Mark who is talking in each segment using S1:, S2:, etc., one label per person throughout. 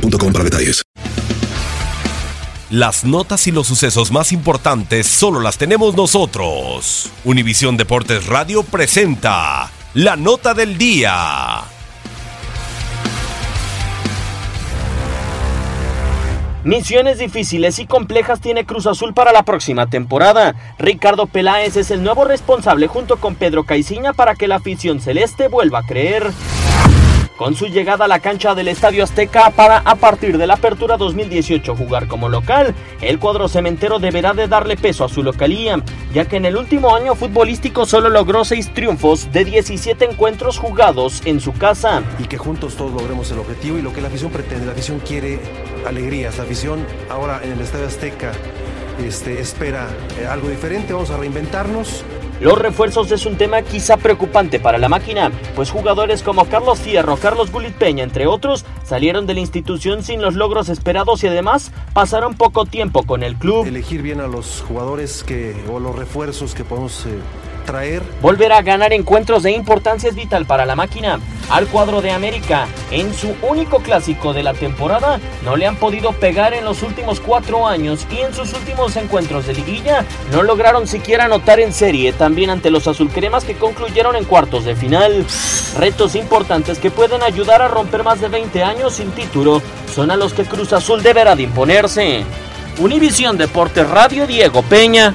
S1: boostmobile.com para detalles.
S2: Las notas y los sucesos más importantes solo las tenemos nosotros. Univisión Deportes Radio presenta la nota del día.
S3: Misiones difíciles y complejas tiene Cruz Azul para la próxima temporada. Ricardo Peláez es el nuevo responsable junto con Pedro Caiciña para que la afición celeste vuelva a creer. Con su llegada a la cancha del Estadio Azteca para a partir de la apertura 2018 jugar como local, el cuadro cementero deberá de darle peso a su localía, ya que en el último año futbolístico solo logró 6 triunfos de 17 encuentros jugados en su casa.
S4: y que juntos todos logremos el objetivo y lo que la afición pretende. La afición quiere alegrías. La afición ahora en el Estadio Azteca este, espera eh, algo diferente. Vamos a reinventarnos.
S3: Los refuerzos es un tema quizá preocupante para la máquina, pues jugadores como Carlos Fierro, Carlos Gulit Peña, entre otros, salieron de la institución sin los logros esperados y además pasaron poco tiempo con el club.
S4: Elegir bien a los jugadores que, o los refuerzos que podemos eh, traer.
S3: Volver a ganar encuentros de importancia es vital para la máquina. Al cuadro de América, en su único clásico de la temporada, no le han podido pegar en los últimos cuatro años y en sus últimos encuentros de liguilla no lograron siquiera anotar en serie, también ante los azulcremas que concluyeron en cuartos de final. Retos importantes que pueden ayudar a romper más de 20 años sin título son a los que Cruz Azul deberá de imponerse. Univisión Deportes Radio Diego Peña.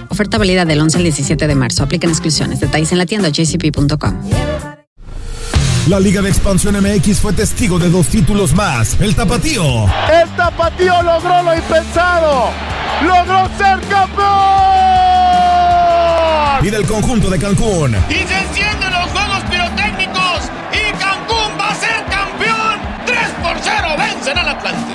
S5: Oferta válida del 11 al 17 de marzo. Aplican exclusiones. Detalles en la tienda jcp.com.
S6: La Liga de Expansión MX fue testigo de dos títulos más. El Tapatío.
S7: El Tapatío logró lo impensado. Logró ser campeón.
S6: Y del conjunto de Cancún.
S8: Y